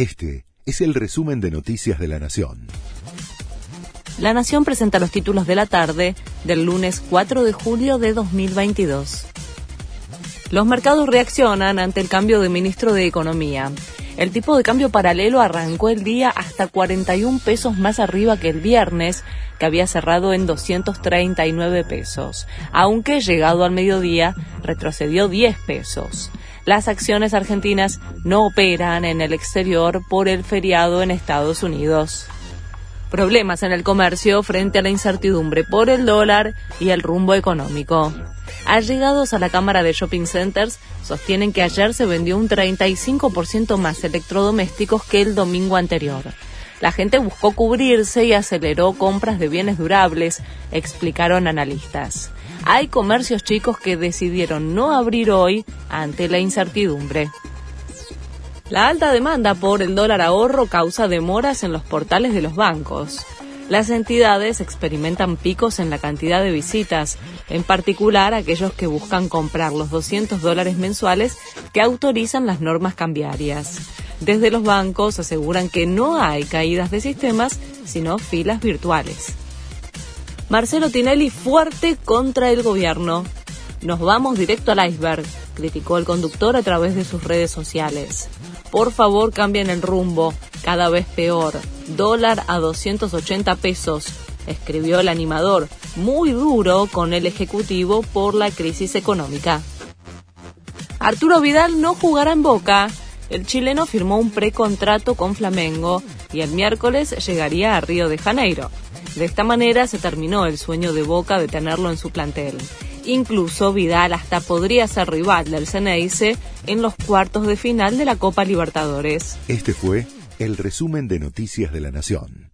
Este es el resumen de Noticias de la Nación. La Nación presenta los títulos de la tarde del lunes 4 de julio de 2022. Los mercados reaccionan ante el cambio de ministro de Economía. El tipo de cambio paralelo arrancó el día hasta 41 pesos más arriba que el viernes, que había cerrado en 239 pesos, aunque llegado al mediodía retrocedió 10 pesos. Las acciones argentinas no operan en el exterior por el feriado en Estados Unidos. Problemas en el comercio frente a la incertidumbre por el dólar y el rumbo económico. Allegados a la Cámara de Shopping Centers sostienen que ayer se vendió un 35% más electrodomésticos que el domingo anterior. La gente buscó cubrirse y aceleró compras de bienes durables, explicaron analistas. Hay comercios chicos que decidieron no abrir hoy ante la incertidumbre. La alta demanda por el dólar ahorro causa demoras en los portales de los bancos. Las entidades experimentan picos en la cantidad de visitas, en particular aquellos que buscan comprar los 200 dólares mensuales que autorizan las normas cambiarias. Desde los bancos aseguran que no hay caídas de sistemas, sino filas virtuales. Marcelo Tinelli fuerte contra el gobierno. Nos vamos directo al iceberg, criticó el conductor a través de sus redes sociales. Por favor, cambien el rumbo, cada vez peor. Dólar a 280 pesos, escribió el animador, muy duro con el Ejecutivo por la crisis económica. Arturo Vidal no jugará en Boca. El chileno firmó un precontrato con Flamengo y el miércoles llegaría a Río de Janeiro. De esta manera se terminó el sueño de Boca de tenerlo en su plantel. Incluso Vidal hasta podría ser rival del Ceneice en los cuartos de final de la Copa Libertadores. Este fue el resumen de Noticias de la Nación.